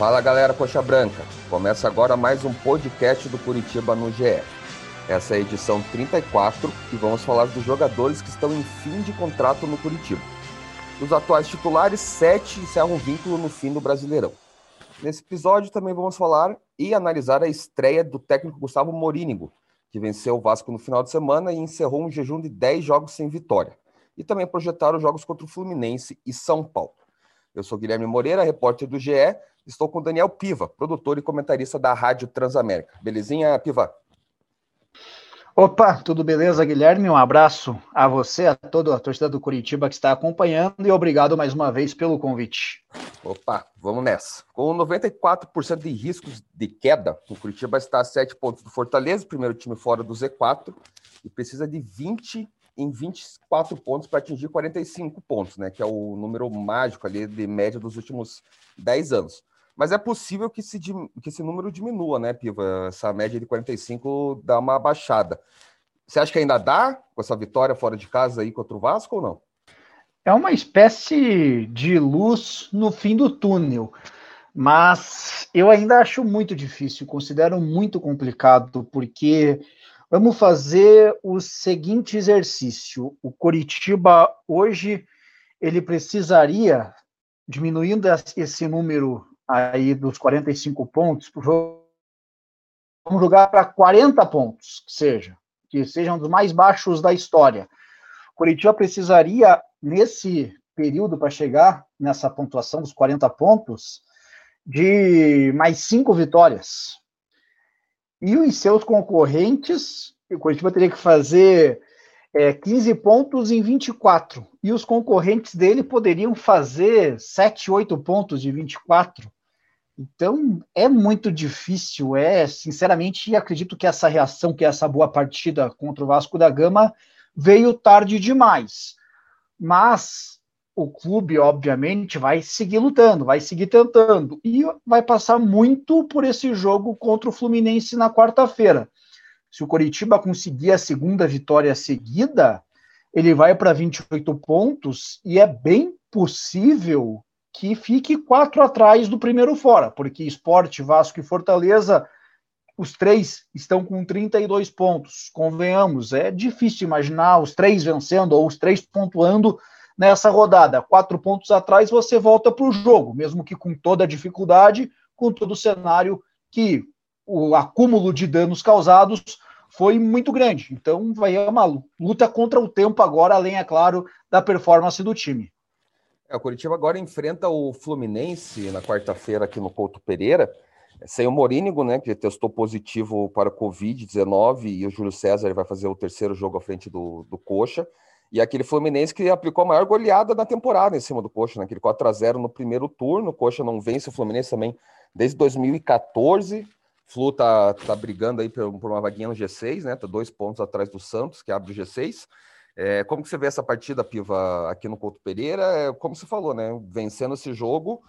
Fala galera Coxa Branca, começa agora mais um podcast do Curitiba no GE. Essa é a edição 34 e vamos falar dos jogadores que estão em fim de contrato no Curitiba. Dos atuais titulares, sete encerram vínculo no fim do Brasileirão. Nesse episódio também vamos falar e analisar a estreia do técnico Gustavo Morínigo, que venceu o Vasco no final de semana e encerrou um jejum de 10 jogos sem vitória. E também projetar os jogos contra o Fluminense e São Paulo. Eu sou Guilherme Moreira, repórter do GE, Estou com Daniel Piva, produtor e comentarista da Rádio Transamérica. Belezinha, Piva? Opa, tudo beleza, Guilherme? Um abraço a você, a toda a torcida do Curitiba que está acompanhando e obrigado mais uma vez pelo convite. Opa, vamos nessa. Com 94% de riscos de queda, o Curitiba está a 7 pontos do Fortaleza, primeiro time fora do Z4, e precisa de 20 em 24 pontos para atingir 45 pontos, né? Que é o número mágico ali de média dos últimos 10 anos. Mas é possível que esse, que esse número diminua, né, Piva? Essa média de 45 dá uma baixada. Você acha que ainda dá com essa vitória fora de casa aí contra o Vasco ou não? É uma espécie de luz no fim do túnel, mas eu ainda acho muito difícil, considero muito complicado, porque vamos fazer o seguinte exercício: o Coritiba hoje ele precisaria, diminuindo esse número aí dos 45 pontos, vamos jogar para 40 pontos, que seja, que sejam dos mais baixos da história. O Curitiba precisaria, nesse período, para chegar nessa pontuação dos 40 pontos, de mais cinco vitórias. E os seus concorrentes, o Curitiba teria que fazer é, 15 pontos em 24. E os concorrentes dele poderiam fazer 7, 8 pontos de 24. Então é muito difícil, é sinceramente acredito que essa reação, que essa boa partida contra o Vasco da Gama veio tarde demais. Mas o clube, obviamente, vai seguir lutando, vai seguir tentando e vai passar muito por esse jogo contra o Fluminense na quarta-feira. Se o Coritiba conseguir a segunda vitória seguida, ele vai para 28 pontos e é bem possível que fique quatro atrás do primeiro fora, porque Esporte, Vasco e Fortaleza, os três estão com 32 pontos. Convenhamos, é difícil imaginar os três vencendo ou os três pontuando nessa rodada. Quatro pontos atrás você volta para o jogo, mesmo que com toda a dificuldade, com todo o cenário que o acúmulo de danos causados foi muito grande. Então vai uma luta contra o tempo agora, além, é claro, da performance do time. É, o Curitiba agora enfrenta o Fluminense na quarta-feira aqui no Couto Pereira, sem o Morínigo, né, que testou positivo para Covid-19, e o Júlio César vai fazer o terceiro jogo à frente do, do Coxa. E aquele Fluminense que aplicou a maior goleada da temporada em cima do Coxa, né? Aquele 4x0 no primeiro turno. O Coxa não vence o Fluminense também desde 2014. Flu tá, tá brigando aí por, uma vaguinha no G6, né? Tá dois pontos atrás do Santos, que abre o G6. É, como que você vê essa partida, Piva, aqui no Couto Pereira? É, como você falou, né? Vencendo esse jogo,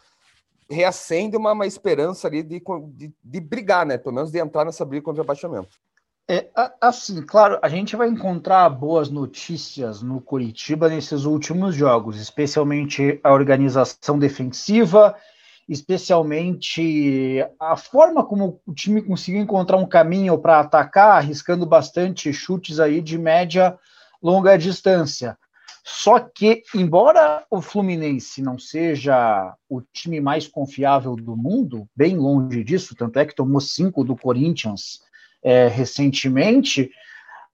reacende uma, uma esperança ali de, de, de, brigar, né? Pelo menos de entrar nessa briga contra o abaixamento. É, assim, claro, a gente vai encontrar boas notícias no Curitiba nesses últimos jogos, especialmente a organização defensiva, especialmente a forma como o time conseguiu encontrar um caminho para atacar, arriscando bastante chutes aí de média longa distância. Só que, embora o Fluminense não seja o time mais confiável do mundo, bem longe disso, tanto é que tomou cinco do Corinthians é, recentemente,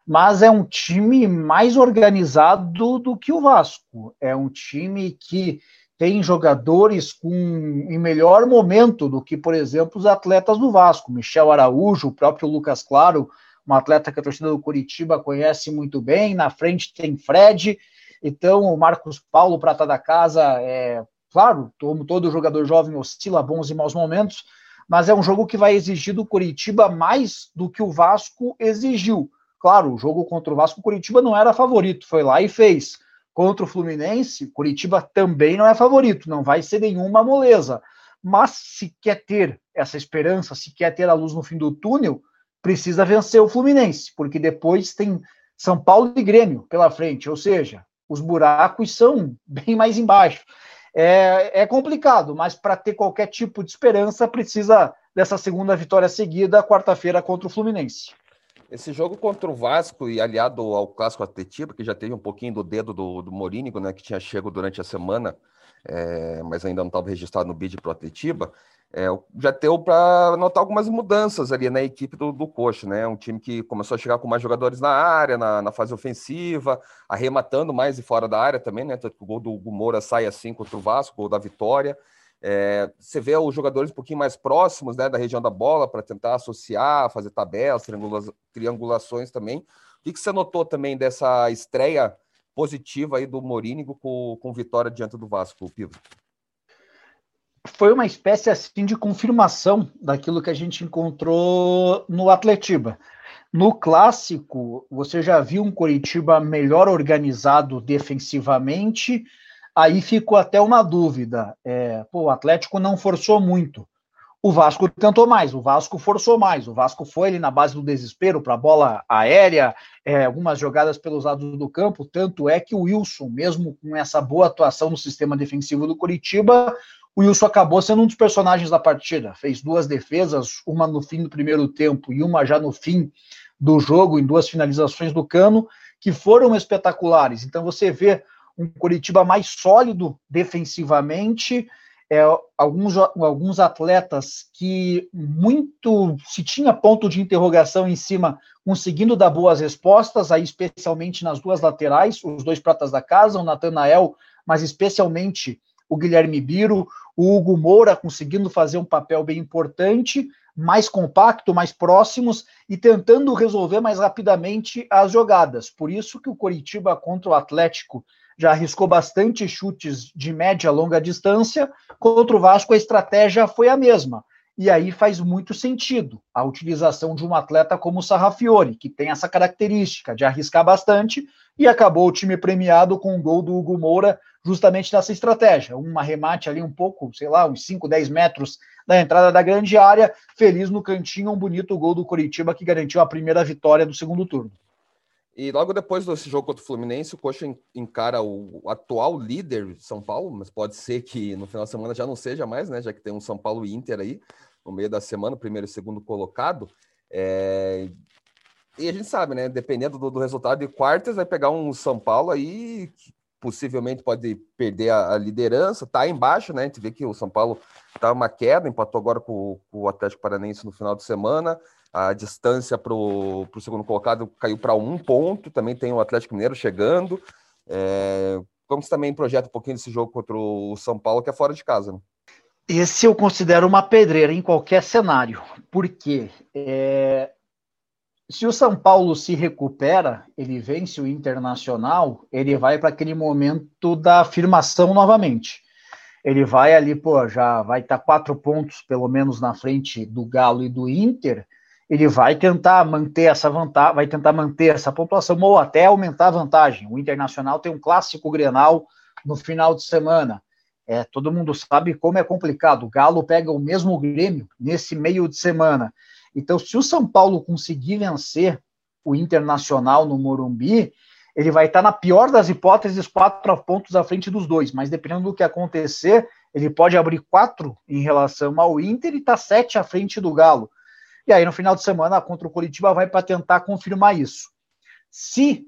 mas é um time mais organizado do que o Vasco. É um time que tem jogadores com em melhor momento do que, por exemplo, os atletas do Vasco. Michel Araújo, o próprio Lucas Claro, um atleta que a torcida do Curitiba conhece muito bem. Na frente tem Fred, então o Marcos Paulo, prata da casa, é claro, como todo jogador jovem oscila bons e maus momentos, mas é um jogo que vai exigir do Curitiba mais do que o Vasco exigiu. Claro, o jogo contra o Vasco, o Curitiba não era favorito, foi lá e fez. Contra o Fluminense, Curitiba também não é favorito, não vai ser nenhuma moleza. Mas se quer ter essa esperança, se quer ter a luz no fim do túnel, precisa vencer o Fluminense, porque depois tem São Paulo e Grêmio pela frente, ou seja, os buracos são bem mais embaixo. é, é complicado, mas para ter qualquer tipo de esperança, precisa dessa segunda vitória seguida, quarta-feira contra o Fluminense. Esse jogo contra o Vasco e aliado ao Clássico Atletiba, que já teve um pouquinho do dedo do, do Morínigo, né, que tinha chego durante a semana, é, mas ainda não estava registrado no bid para o Atletiba, é, já deu para notar algumas mudanças ali na equipe do, do Coxa, né? Um time que começou a chegar com mais jogadores na área, na, na fase ofensiva, arrematando mais e fora da área também, né? Tanto que o gol do, Moura sai assim contra o Vasco, gol da vitória. É, você vê os jogadores um pouquinho mais próximos né, da região da bola para tentar associar, fazer tabelas, triangula triangulações também. O que, que, você notou também dessa estreia positiva aí do Morínigo com, com vitória diante do Vasco, Pivo? Foi uma espécie assim de confirmação daquilo que a gente encontrou no Atletiba. No clássico, você já viu um Coritiba melhor organizado defensivamente, Aí ficou até uma dúvida. É, pô, o Atlético não forçou muito. O Vasco tentou mais, o Vasco forçou mais. O Vasco foi ali na base do desespero para bola aérea, é, algumas jogadas pelos lados do campo. Tanto é que o Wilson, mesmo com essa boa atuação no sistema defensivo do Curitiba, o Wilson acabou sendo um dos personagens da partida. Fez duas defesas, uma no fim do primeiro tempo e uma já no fim do jogo, em duas finalizações do cano, que foram espetaculares. Então você vê um Curitiba mais sólido defensivamente, é, alguns, alguns atletas que muito se tinha ponto de interrogação em cima, conseguindo dar boas respostas, aí especialmente nas duas laterais, os dois pratas da casa, o Natanael, mas especialmente o Guilherme Biro, o Hugo Moura conseguindo fazer um papel bem importante, mais compacto, mais próximos e tentando resolver mais rapidamente as jogadas. Por isso que o Coritiba contra o Atlético já arriscou bastante chutes de média longa distância. Contra o Vasco, a estratégia foi a mesma. E aí faz muito sentido a utilização de um atleta como o Sarrafiore, que tem essa característica de arriscar bastante, e acabou o time premiado com o um gol do Hugo Moura justamente nessa estratégia. Um arremate ali um pouco, sei lá, uns 5, 10 metros da entrada da grande área, feliz no cantinho, um bonito gol do Coritiba que garantiu a primeira vitória do segundo turno. E logo depois desse jogo contra o Fluminense, o Coxa encara o atual líder São Paulo, mas pode ser que no final da semana já não seja mais, né? Já que tem um São Paulo Inter aí no meio da semana, primeiro e segundo colocado. É... E a gente sabe, né? Dependendo do, do, resultado de quartas, vai pegar um São Paulo aí possivelmente pode perder a, a, liderança, tá embaixo, né? A gente vê que o São Paulo tá uma queda, empatou agora com, com o Atlético Paranense no final de semana a distância para o segundo colocado caiu para um ponto, também tem o Atlético Mineiro chegando. É, como você também projeta um pouquinho desse jogo contra o São Paulo, que é fora de casa? Né? Esse eu considero uma pedreira em qualquer cenário, porque é, se o São Paulo se recupera, ele vence o Internacional, ele vai para aquele momento da afirmação novamente. Ele vai ali, pô, já vai estar tá quatro pontos pelo menos na frente do Galo e do Inter ele vai tentar manter essa vantagem, vai tentar manter essa pontuação ou até aumentar a vantagem. O Internacional tem um clássico Grenal no final de semana. É, todo mundo sabe como é complicado. O Galo pega o mesmo Grêmio nesse meio de semana. Então, se o São Paulo conseguir vencer o Internacional no Morumbi, ele vai estar na pior das hipóteses quatro pontos à frente dos dois. Mas dependendo do que acontecer, ele pode abrir quatro em relação ao Inter e estar tá sete à frente do Galo. E aí, no final de semana, contra o Curitiba, vai para tentar confirmar isso. Se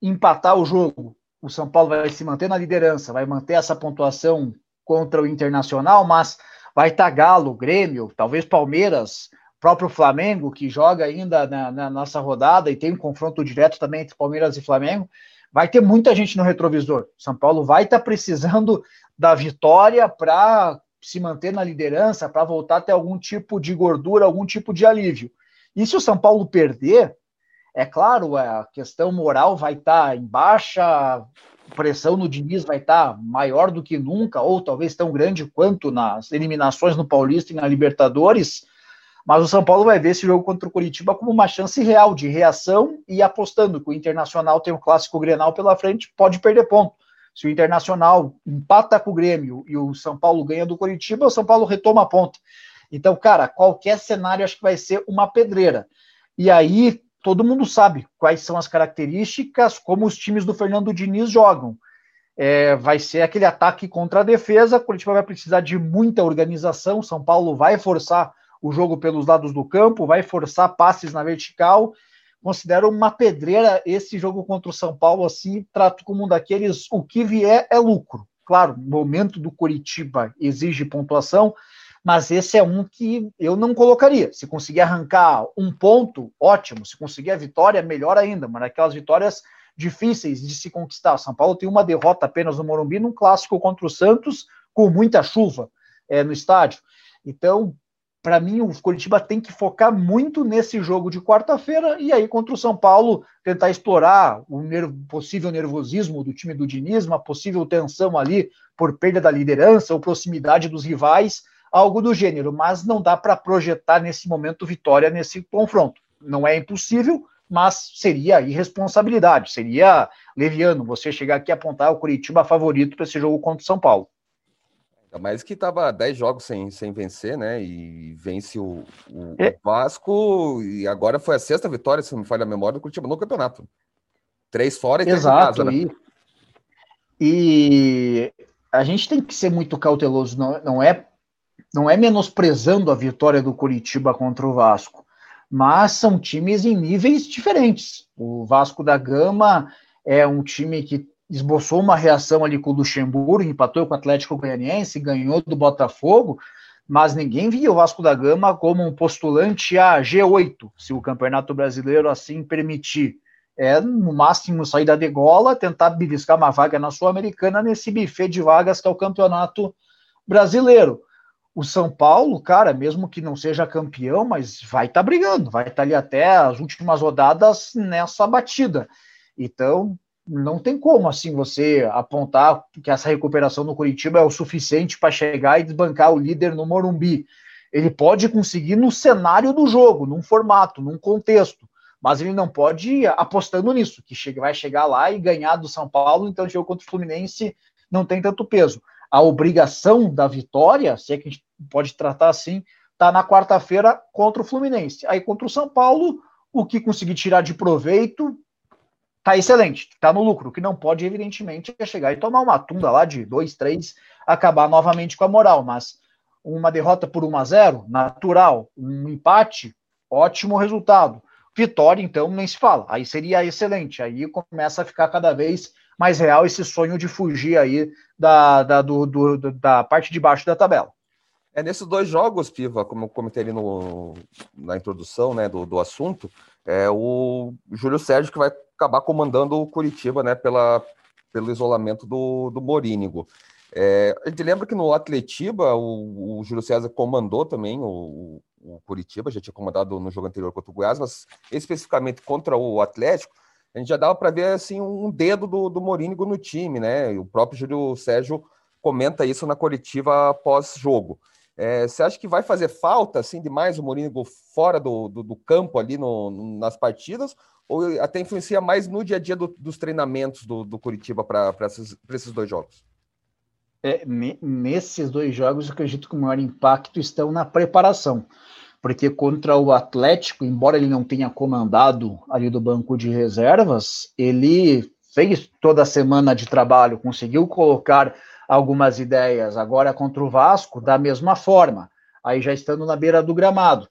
empatar o jogo, o São Paulo vai se manter na liderança, vai manter essa pontuação contra o Internacional, mas vai estar tá Galo, Grêmio, talvez Palmeiras, próprio Flamengo, que joga ainda na, na, nossa rodada e tem um confronto direto também entre Palmeiras e Flamengo. Vai ter muita gente no retrovisor. São Paulo vai estar tá precisando da vitória para se manter na liderança para voltar a ter algum tipo de gordura, algum tipo de alívio. E se o São Paulo perder, é claro, a questão moral vai estar tá em baixa, pressão no Diniz vai estar tá maior do que nunca, ou talvez tão grande quanto nas eliminações no Paulista e na Libertadores. Mas o São Paulo vai ver esse jogo contra o Curitiba como uma chance real de reação e apostando que o Internacional tem o um clássico Grenal pela frente, pode perder ponto. Se o Internacional empata com o Grêmio e o São Paulo ganha do Curitiba, o São Paulo retoma a ponta. Então, cara, qualquer cenário acho que vai ser uma pedreira. E aí todo mundo sabe quais são as características, como os times do Fernando Diniz jogam. é, vai ser aquele ataque contra a defesa. Curitiba vai precisar de muita organização. São Paulo vai forçar o jogo pelos lados do campo, vai forçar passes na vertical. Considero uma pedreira esse jogo contra o São Paulo, assim, trato como um daqueles, o que vier é lucro. Claro, o momento do Curitiba exige pontuação, mas esse é um que eu não colocaria. Se conseguir arrancar um ponto, ótimo. Se conseguir a vitória, melhor ainda. Mas aquelas vitórias difíceis de se conquistar. São Paulo tem uma derrota apenas no Morumbi num clássico contra o Santos, com muita chuva é, no estádio. Então, para mim, o Curitiba tem que focar muito nesse jogo de quarta-feira e aí contra o São Paulo tentar explorar o possível nervosismo do time do Diniz, uma possível tensão ali por perda da liderança ou proximidade dos rivais algo do gênero, mas não dá para projetar nesse momento vitória nesse confronto. Não é impossível, mas seria irresponsabilidade, seria leviano você chegar aqui e apontar o Curitiba favorito para esse jogo contra o São Paulo. Mais que estava 10 jogos sem, sem vencer, né? E vence o, o, é. o, Vasco, e agora foi a sexta vitória, se não me falha a memória, do Curitiba no campeonato. Três fora e três Exato, casa, né? e, e a gente tem que ser muito cauteloso, não, não é não é menosprezando a vitória do Curitiba contra o Vasco, mas são times em níveis diferentes. O Vasco da Gama é um time que esboçou uma reação ali com o Luxemburgo, empatou com o Atlético Goianiense, ganhou do Botafogo, mas ninguém via o Vasco da Gama como um postulante a G8, se o Campeonato Brasileiro assim permitir. É, no máximo, sair da degola, tentar beliscar uma vaga na Sul-Americana nesse buffet de vagas que é o Campeonato Brasileiro o São Paulo, cara, mesmo que não seja campeão, mas vai estar tá brigando, vai estar tá ali até as últimas rodadas nessa batida. Então, não tem como assim você apontar que essa recuperação no Curitiba é o suficiente para chegar e desbancar o líder no Morumbi. Ele pode conseguir no cenário do jogo, num formato, num contexto, mas ele não pode ir apostando nisso, que chega, vai chegar lá e ganhar do São Paulo, então o jogo contra o Fluminense não tem tanto peso a obrigação da vitória, se é que a gente pode tratar assim, está na quarta-feira contra o Fluminense. Aí contra o São Paulo, o que conseguir tirar de proveito tá excelente, tá no lucro. O que não pode, evidentemente, é chegar e tomar uma tunda lá de 2, 3, acabar novamente com a moral. Mas uma derrota por 1 a 0 natural. Um empate, ótimo resultado. Vitória, então, nem se fala. Aí seria excelente. Aí começa a ficar cada vez mais real esse sonho de fugir aí da, da, do, do, da parte de baixo da tabela. É nesses dois jogos, Piva, como eu comentei ali no, na introdução né, do, do assunto, é o Júlio Sérgio que vai acabar comandando o Curitiba né, pela, pelo isolamento do, do Morínigo. É, a gente lembra que no Atletiba o, o Júlio César comandou também o, o, Curitiba, já tinha comandado no jogo anterior contra o Goiás, mas especificamente contra o Atlético, a gente já dava para ver assim um dedo do, do Morínigo no time, né? o próprio Júlio Sérgio comenta isso na coletiva pós-jogo. É, você acha que vai fazer falta assim demais o Morínigo fora do, do, do campo ali no, nas partidas? Ou até influencia mais no dia a dia do, dos treinamentos do, do Curitiba para esses, esses dois jogos? É, nesses dois jogos, eu acredito que o maior impacto estão na preparação porque contra o Atlético, embora ele não tenha comandado ali do banco de reservas, ele fez toda a semana de trabalho, conseguiu colocar algumas ideias. Agora contra o Vasco, da mesma forma, aí já estando na beira do gramado.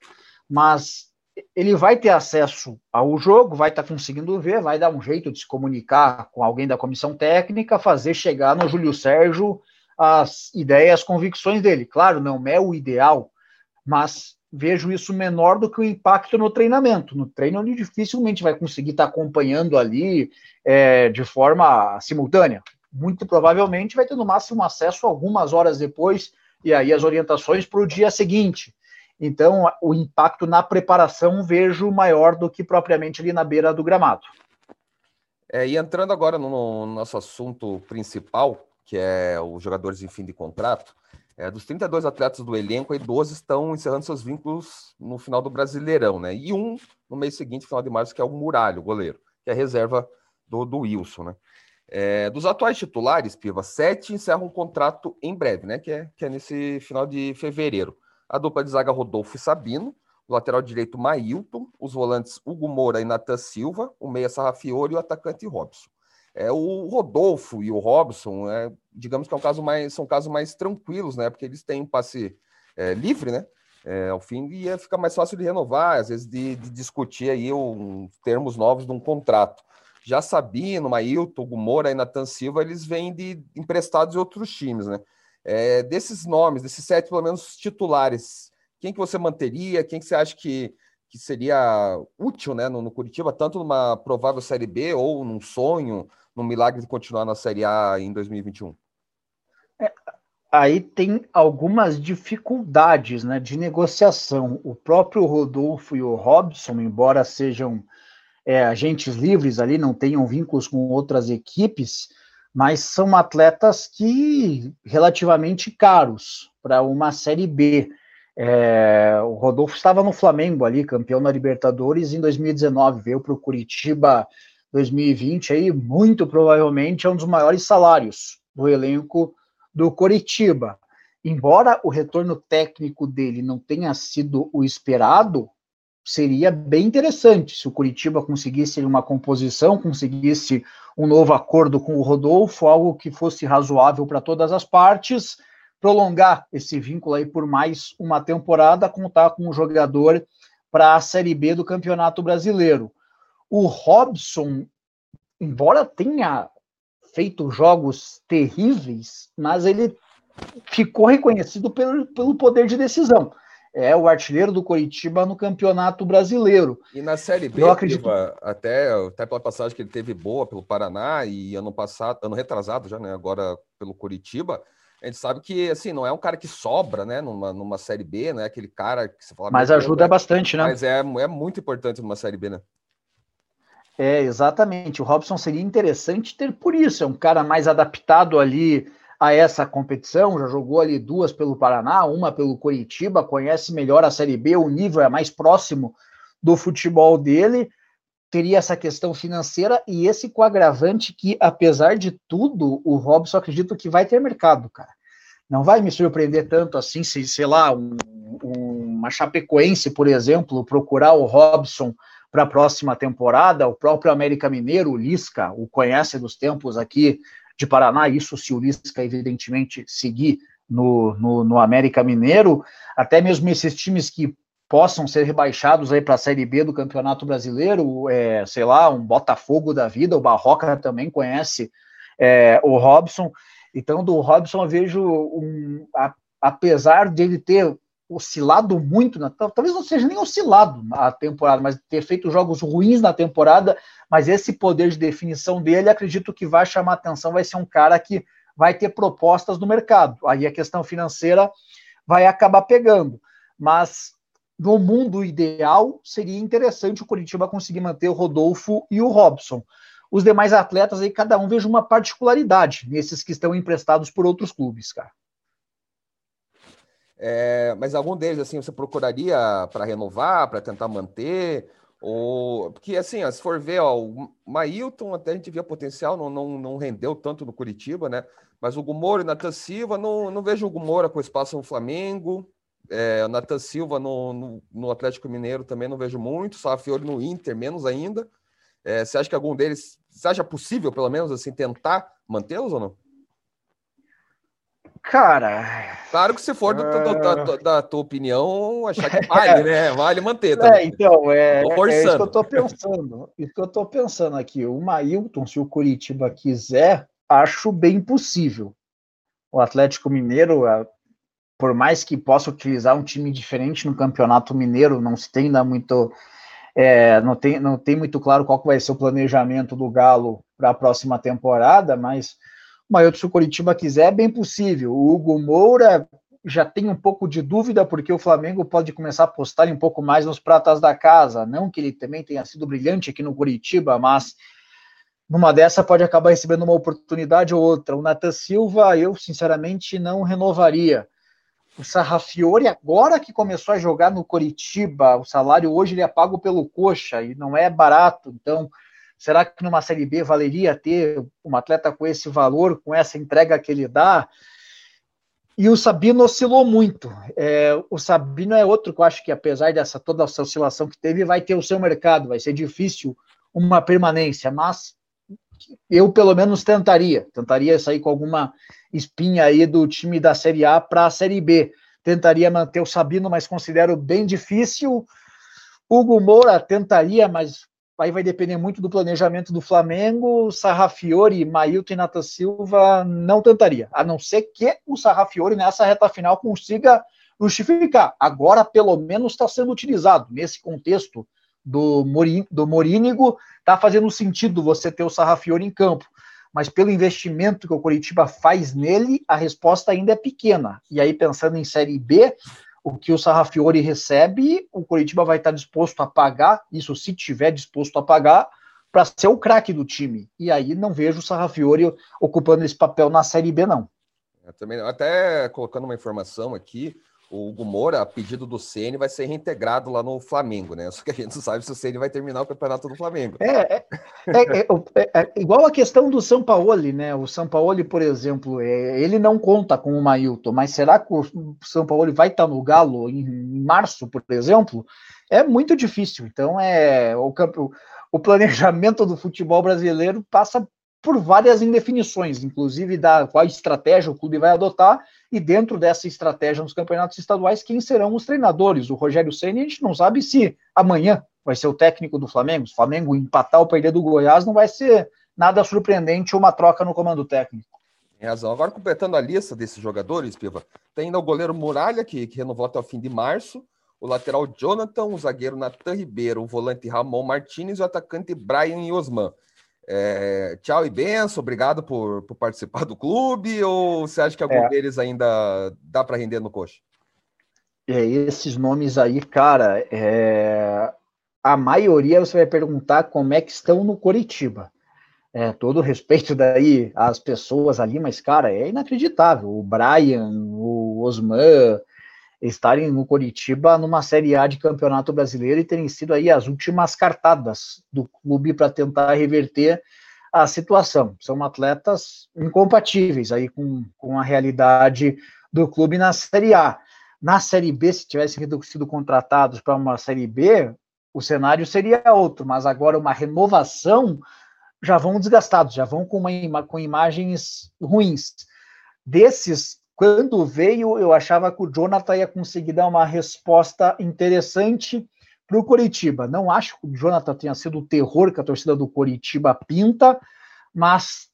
Mas ele vai ter acesso ao jogo, vai estar tá conseguindo ver, vai dar um jeito de se comunicar com alguém da comissão técnica, fazer chegar no Júlio Sérgio as ideias, as convicções dele. Claro, não é o ideal, mas vejo isso menor do que o impacto no treinamento. No treino, ele dificilmente vai conseguir estar acompanhando ali é, de forma simultânea. Muito provavelmente vai ter no máximo acesso algumas horas depois, e aí as orientações para o dia seguinte. Então, o impacto na preparação vejo maior do que propriamente ali na beira do gramado. É, e entrando agora no, no nosso assunto principal, que é os jogadores em fim de contrato, é, dos 32 atletas do elenco, aí 12 estão encerrando seus vínculos no final do Brasileirão, né? E um no mês seguinte, final de março, que é o Muralho, o goleiro, que é a reserva do, do Wilson, né? É, dos atuais titulares, Piva, sete encerram um contrato em breve, né? Que é, que é nesse final de fevereiro. A dupla de zaga Rodolfo e Sabino, o lateral direito Mailton, os volantes Hugo Moura e Natan Silva, o meia Sarrafiori e o atacante Robson. É, o Rodolfo e o Robson, é, digamos que é um caso mais, são casos mais tranquilos, né? Porque eles têm um passe é, livre, né? É, ao fim e fica mais fácil de renovar, às vezes de, de discutir aí um, termos novos de um contrato. Já Sabino, Mailton, Gumora e Natan Silva, eles vêm de emprestados de outros times, né? É, desses nomes, desses sete, pelo menos titulares, quem que você manteria? Quem que você acha que, que seria útil né, no, no Curitiba, tanto numa provável Série B ou num sonho, num milagre de continuar na Série A em 2021? É, aí tem algumas dificuldades né, de negociação. O próprio Rodolfo e o Robson, embora sejam é, agentes livres ali, não tenham vínculos com outras equipes, mas são atletas que relativamente caros para uma Série B. É, o Rodolfo estava no Flamengo ali, campeão da Libertadores em 2019, veio para o Curitiba 2020, aí muito provavelmente é um dos maiores salários do elenco do Curitiba. Embora o retorno técnico dele não tenha sido o esperado, seria bem interessante se o Curitiba conseguisse uma composição, conseguisse um novo acordo com o Rodolfo, algo que fosse razoável para todas as partes, prolongar esse vínculo aí por mais uma temporada, contar com um jogador para a Série B do Campeonato Brasileiro. O Robson, embora tenha feito jogos terríveis, mas ele ficou reconhecido pelo, pelo poder de decisão é o artilheiro do Coritiba no Campeonato Brasileiro. E na Série B, eu acredito... até, até pela passagem que ele teve boa pelo Paraná e ano passado, ano retrasado já, né? Agora pelo Coritiba, a gente sabe que assim não é um cara que sobra, né? Numa, numa Série B, né? Aquele cara que você fala. Mas ajuda bastante, né? Mas é, é muito importante numa Série B, né? É, exatamente. O Robson seria interessante ter por isso. É um cara mais adaptado ali a essa competição, já jogou ali duas pelo Paraná, uma pelo Curitiba, conhece melhor a Série B, o nível é mais próximo do futebol dele, teria essa questão financeira e esse coagravante que, apesar de tudo, o Robson acredito que vai ter mercado, cara. Não vai me surpreender tanto assim se, sei lá, um, um, uma Chapecoense, por exemplo, procurar o Robson para a próxima temporada, o próprio América Mineiro, o Lisca, o conhece dos tempos aqui de Paraná, isso se o Lisca, evidentemente, seguir no, no, no América Mineiro, até mesmo esses times que possam ser rebaixados aí para a Série B do Campeonato Brasileiro, é, sei lá, um Botafogo da vida, o Barroca também conhece é, o Robson. Então, do Robson eu vejo, um, a, apesar de ele ter oscilado muito, na, talvez não seja nem oscilado na temporada, mas ter feito jogos ruins na temporada, mas esse poder de definição dele, acredito que vai chamar atenção, vai ser um cara que vai ter propostas no mercado. Aí a questão financeira vai acabar pegando. Mas no mundo ideal, seria interessante o Curitiba conseguir manter o Rodolfo e o Robson. Os demais atletas aí, cada um veja uma particularidade nesses que estão emprestados por outros clubes, cara. É, mas algum deles, assim, você procuraria para renovar, para tentar manter? Ou... Porque, assim, ó, se for ver, ó, o Mailton até a gente via potencial, não, não, não rendeu tanto no Curitiba, né? Mas o Gumora e o Natan Silva, não, não vejo o Gumora com espaço no Flamengo. É, o Natan Silva no, no, no, Atlético Mineiro também não vejo muito. Safiori no Inter, menos ainda. É, você acha que algum deles, você acha possível, pelo menos, assim, tentar mantê-los ou não? Cara. Claro que se for do, do, da, da, da, tua opinião, achar que vale, né? Vale manter. Também. É, então, é, é, isso que eu tô pensando. Isso que eu tô pensando aqui. O Mailton, se o Curitiba quiser, acho bem possível. O Atlético Mineiro, por mais que possa utilizar um time diferente no Campeonato Mineiro, não se tem ainda muito. É, não, tem, não tem muito claro qual vai ser o planejamento do Galo para a próxima temporada, mas Maioto, se o Coritiba quiser, é bem possível. O Hugo Moura já tem um pouco de dúvida, porque o Flamengo pode começar a apostar um pouco mais nos pratas da casa. Não que ele também tenha sido brilhante aqui no Curitiba, mas numa dessa pode acabar recebendo uma oportunidade ou outra. O Nathan Silva, eu sinceramente não renovaria. O Sarrafiore, agora que começou a jogar no Curitiba, o salário hoje ele é pago pelo coxa e não é barato, então Será que numa Série B valeria ter um atleta com esse valor, com essa entrega que ele dá? E o Sabino oscilou muito. É, o Sabino é outro que eu acho que, apesar dessa toda essa oscilação que teve, vai ter o seu mercado, vai ser difícil uma permanência, mas eu pelo menos tentaria, tentaria sair com alguma espinha aí do time da Série A para a Série B. Tentaria manter o Sabino, mas considero bem difícil. Hugo Moura tentaria, mas aí vai depender muito do planejamento do Flamengo. Sarrafiore, Mailton e Nata Silva não tentaria, a não ser que o Sarrafiore nessa reta final consiga justificar. Agora, pelo menos, está sendo utilizado nesse contexto do, Morin, do Morínigo, está fazendo sentido você ter o Sarrafiore em campo. Mas pelo investimento que o Coritiba faz nele, a resposta ainda é pequena. E aí, pensando em Série B, o que o Sarrafiore recebe, o Coritiba vai estar disposto a pagar, isso se tiver disposto a pagar, para ser o craque do time. E aí não vejo o Sarrafiore ocupando esse papel na Série B, não. Eu também, até colocando uma informação aqui, o Hugo Moura, a pedido do Ceni, vai ser reintegrado lá no Flamengo, né? Só que a gente não sabe se o Ceni vai terminar o campeonato do Flamengo. É, é, é, é, é igual a questão do São Paulo, né? O São Paulo, por exemplo, ele não conta com o Mailton, mas será que o São Paulo vai estar no Galo em, em março, por exemplo? É muito difícil. Então, é o, o planejamento do futebol brasileiro passa por várias indefinições, inclusive da qual estratégia o clube vai adotar, e dentro dessa estratégia nos campeonatos estaduais, quem serão os treinadores? O Rogério Senna, a gente não sabe se amanhã vai ser o técnico do Flamengo. Se o Flamengo empatar ou perder do Goiás, não vai ser nada surpreendente uma troca no comando técnico. Tem razão. Agora, completando a lista desses jogadores, Piva, tem ainda o goleiro Muralha, que, que renovou até o fim de março, o lateral Jonathan, o zagueiro Natan Ribeiro, o volante Ramon Martinez e o atacante Brian Osman. É, tchau e benção, obrigado por, por, participar do clube, ou você acha que algum é. deles ainda dá para render no coxa? É, esses nomes aí, cara, é... a maioria você vai perguntar como é que estão no Coritiba. É, todo respeito daí às pessoas ali, mas, cara, é inacreditável. O Brian, o Osman, estarem no Coritiba numa Série A de Campeonato Brasileiro e terem sido aí as últimas cartadas do clube para tentar reverter a situação. São atletas incompatíveis aí com, com a realidade do clube na Série A. Na Série B, se tivessem sido contratados para uma Série B, o cenário seria outro, mas agora uma renovação já vão desgastados, já vão com, uma, com imagens ruins. Desses quando veio, eu achava que o Jonathan ia conseguir dar uma resposta interessante para o Coritiba. Não acho que o Jonathan tenha sido o terror que a torcida do Coritiba pinta, mas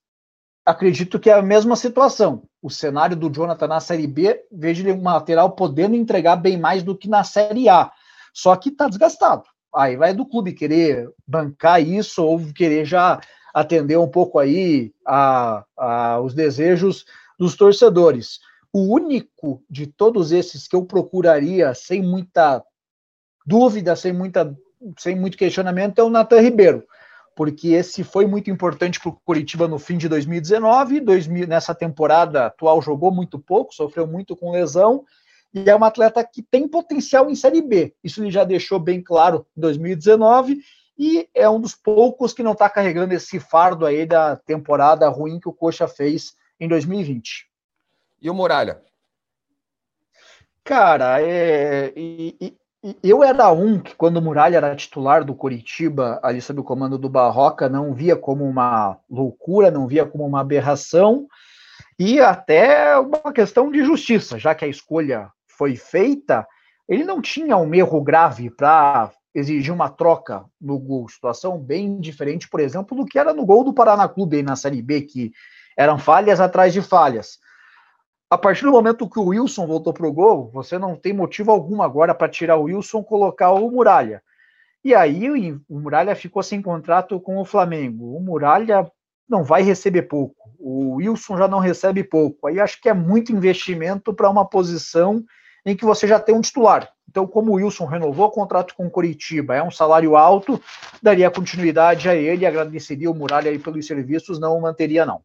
acredito que é a mesma situação. O cenário do Jonathan na Série B, vejo ele um lateral podendo entregar bem mais do que na Série A. Só que está desgastado. Aí vai do clube querer bancar isso ou querer já atender um pouco aí a, a os desejos dos torcedores. O único de todos esses que eu procuraria sem muita dúvida, sem, muita, sem muito questionamento, é o Nathan Ribeiro, porque esse foi muito importante para o Curitiba no fim de 2019. 2000, nessa temporada atual jogou muito pouco, sofreu muito com lesão, e é um atleta que tem potencial em Série B. Isso ele já deixou bem claro em 2019 e é um dos poucos que não está carregando esse fardo aí da temporada ruim que o Coxa fez em 2020. E o Muralha? Cara, é, e, e, eu era um que, quando o Muralha era titular do Coritiba, ali sob o comando do Barroca, não via como uma loucura, não via como uma aberração, e até uma questão de justiça, já que a escolha foi feita, ele não tinha um erro grave para exigir uma troca no gol. Situação bem diferente, por exemplo, do que era no gol do Paraná Clube aí na Série B, que eram falhas atrás de falhas a partir do momento que o Wilson voltou para o gol, você não tem motivo algum agora para tirar o Wilson colocar o Muralha. E aí o Muralha ficou sem contrato com o Flamengo. O Muralha não vai receber pouco. O Wilson já não recebe pouco. Aí acho que é muito investimento para uma posição em que você já tem um titular. Então, como o Wilson renovou o contrato com o Coritiba, é um salário alto, daria continuidade a ele, agradeceria o Muralha aí pelos serviços, não o manteria, não.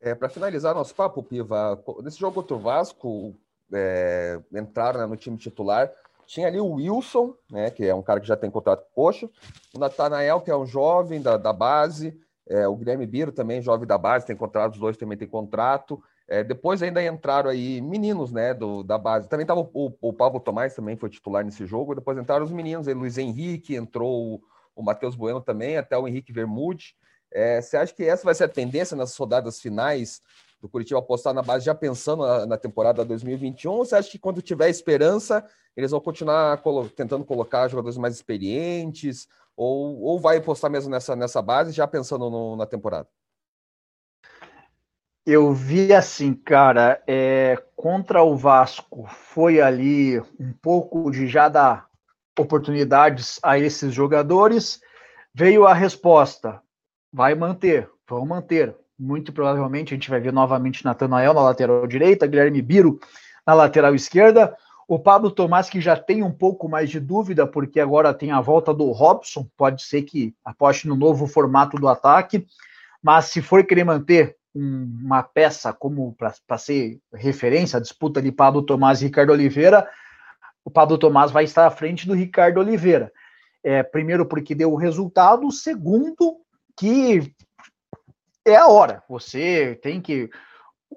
É, para finalizar nosso papo, Piva, nesse jogo contra o Vasco, é, entraram né, no time titular. Tinha ali o Wilson, né, que é um cara que já tem contrato com o Coxa, o Natanael, que é um jovem da, da base, é, o Guilherme Biro também, jovem da base, tem contrato, os dois também têm contrato. É, depois ainda entraram aí meninos, né, do, da base. Também estava o, o, Pablo Tomás, também foi titular nesse jogo. Depois entraram os meninos, aí Luiz Henrique, entrou o, o Matheus Bueno também, até o Henrique Vermude. É, você acha que essa vai ser a tendência nas rodadas finais do Curitiba apostar na base já pensando na, na temporada 2021? Ou você acha que quando tiver esperança, eles vão continuar colo tentando colocar jogadores mais experientes? Ou, ou vai apostar mesmo nessa, nessa base já pensando no, na temporada? Eu vi assim, cara, é, contra o Vasco foi ali um pouco de já dar oportunidades a esses jogadores. Veio a resposta: vai manter, vão manter. Muito provavelmente a gente vai ver novamente Natanael na lateral direita, Guilherme Biro na lateral esquerda. O Pablo Tomás, que já tem um pouco mais de dúvida, porque agora tem a volta do Robson, pode ser que aposte no novo formato do ataque, mas se for querer manter um, uma peça como para ser referência, a disputa de Pablo Tomás e Ricardo Oliveira, o Pablo Tomás vai estar à frente do Ricardo Oliveira. É, primeiro, porque deu o resultado, segundo, que é a hora. Você tem que.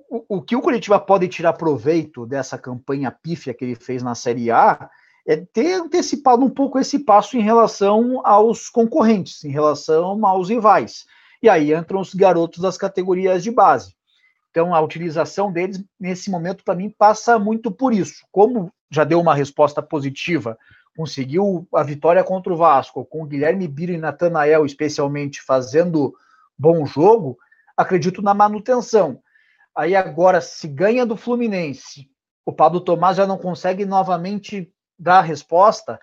O, o que o Curitiba pode tirar proveito dessa campanha pífia que ele fez na Série A é ter antecipado um pouco esse passo em relação aos concorrentes, em relação aos rivais. E aí entram os garotos das categorias de base. Então, a utilização deles, nesse momento, para mim, passa muito por isso. Como já deu uma resposta positiva, conseguiu a vitória contra o Vasco, com o Guilherme Biro e Natanael, especialmente, fazendo bom jogo, acredito na manutenção. Aí agora, se ganha do Fluminense, o Pablo Tomás já não consegue novamente dar a resposta,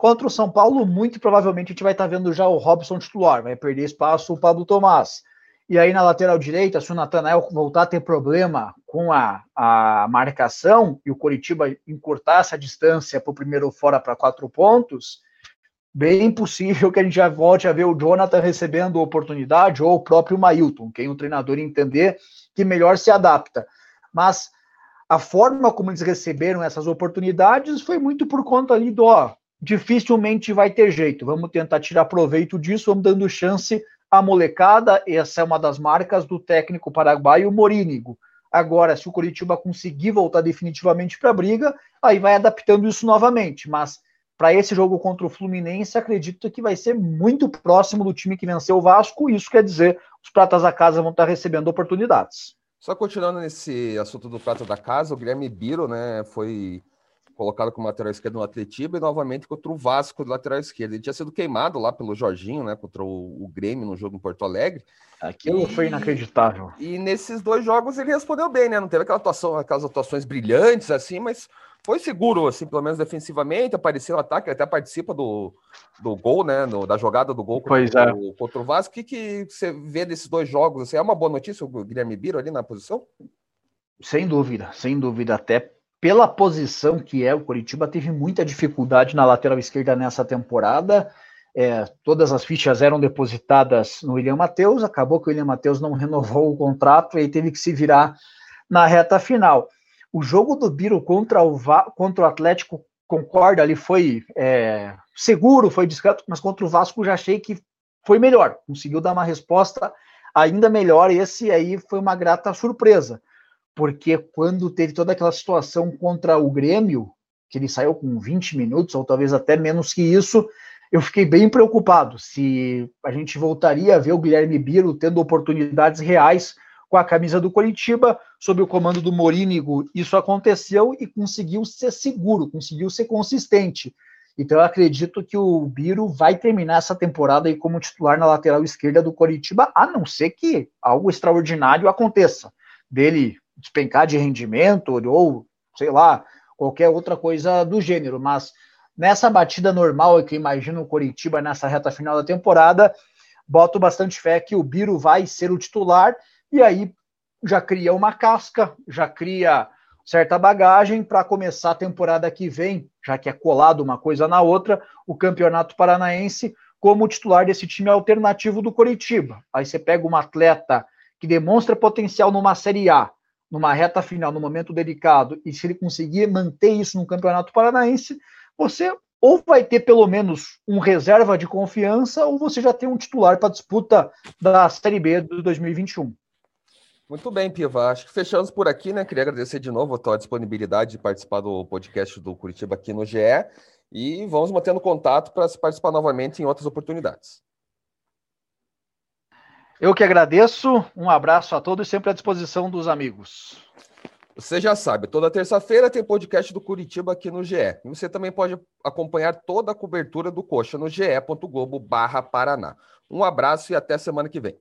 Contra o São Paulo, muito provavelmente a gente vai estar vendo já o Robson titular, vai perder espaço o Pablo Tomás. E aí na lateral direita, se o Natanael voltar a ter problema com a, a marcação e o Coritiba encurtar essa distância para o primeiro fora para quatro pontos, bem possível que a gente já volte a ver o Jonathan recebendo oportunidade ou o próprio Mailton, quem o treinador entender que melhor se adapta. Mas a forma como eles receberam essas oportunidades foi muito por conta ali do, ó, dificilmente vai ter jeito. Vamos tentar tirar proveito disso, vamos dando chance à molecada. Essa é uma das marcas do técnico paraguaio Morínigo. Agora, se o Curitiba conseguir voltar definitivamente para a briga, aí vai adaptando isso novamente. Mas para esse jogo contra o Fluminense, acredito que vai ser muito próximo do time que venceu o Vasco. Isso quer dizer, os pratas da casa vão estar recebendo oportunidades. Só continuando nesse assunto do prata da casa, o Guilherme Biro, né, foi colocado como lateral esquerdo no Atletiba e novamente contra o Vasco do lateral esquerdo. Ele tinha sido queimado lá pelo Jorginho, né, contra o, o Grêmio no jogo em Porto Alegre. Aquilo e, foi inacreditável. E nesses dois jogos ele respondeu bem, né? Não teve aquela atuação, aquelas atuações brilhantes assim, mas foi seguro, assim, pelo menos defensivamente, apareceu no ataque, ele até participa do, do gol, né? No, da jogada do gol contra, é. o, contra o Vasco. O que, que você vê desses dois jogos? Assim, é uma boa notícia o Guilherme Biro ali na posição? Sem dúvida, sem dúvida. Até pela posição que é, o Curitiba teve muita dificuldade na lateral esquerda nessa temporada. É, todas as fichas eram depositadas no William Matheus, acabou que o William Matheus não renovou o contrato e teve que se virar na reta final. O jogo do Biro contra o, contra o Atlético, concorda, ali foi é, seguro, foi discreto, mas contra o Vasco já achei que foi melhor, conseguiu dar uma resposta ainda melhor. Esse aí foi uma grata surpresa porque quando teve toda aquela situação contra o Grêmio, que ele saiu com 20 minutos, ou talvez até menos que isso, eu fiquei bem preocupado se a gente voltaria a ver o Guilherme Biro tendo oportunidades reais com a camisa do Coritiba, sob o comando do Morínigo, isso aconteceu e conseguiu ser seguro, conseguiu ser consistente. Então eu acredito que o Biro vai terminar essa temporada aí como titular na lateral esquerda do Coritiba, a não ser que algo extraordinário aconteça dele despencar de rendimento ou, sei lá, qualquer outra coisa do gênero. Mas nessa batida normal que imagino o Coritiba nessa reta final da temporada, boto bastante fé que o Biro vai ser o titular e aí já cria uma casca, já cria certa bagagem para começar a temporada que vem, já que é colado uma coisa na outra, o Campeonato Paranaense como titular desse time alternativo do Coritiba. Aí você pega um atleta que demonstra potencial numa Série A, numa reta final, num momento delicado, e se ele conseguir manter isso no Campeonato Paranaense, você ou vai ter pelo menos um reserva de confiança, ou você já tem um titular para a disputa da Série B de 2021. Muito bem, Piva. Acho que fechamos por aqui, né? Queria agradecer de novo a tua disponibilidade de participar do podcast do Curitiba aqui no GE. E vamos mantendo contato para participar novamente em outras oportunidades. Eu que agradeço, um abraço a todos, sempre à disposição dos amigos. Você já sabe, toda terça-feira tem podcast do Curitiba aqui no GE. E você também pode acompanhar toda a cobertura do Coxa no ge.globo barra Paraná. Um abraço e até semana que vem.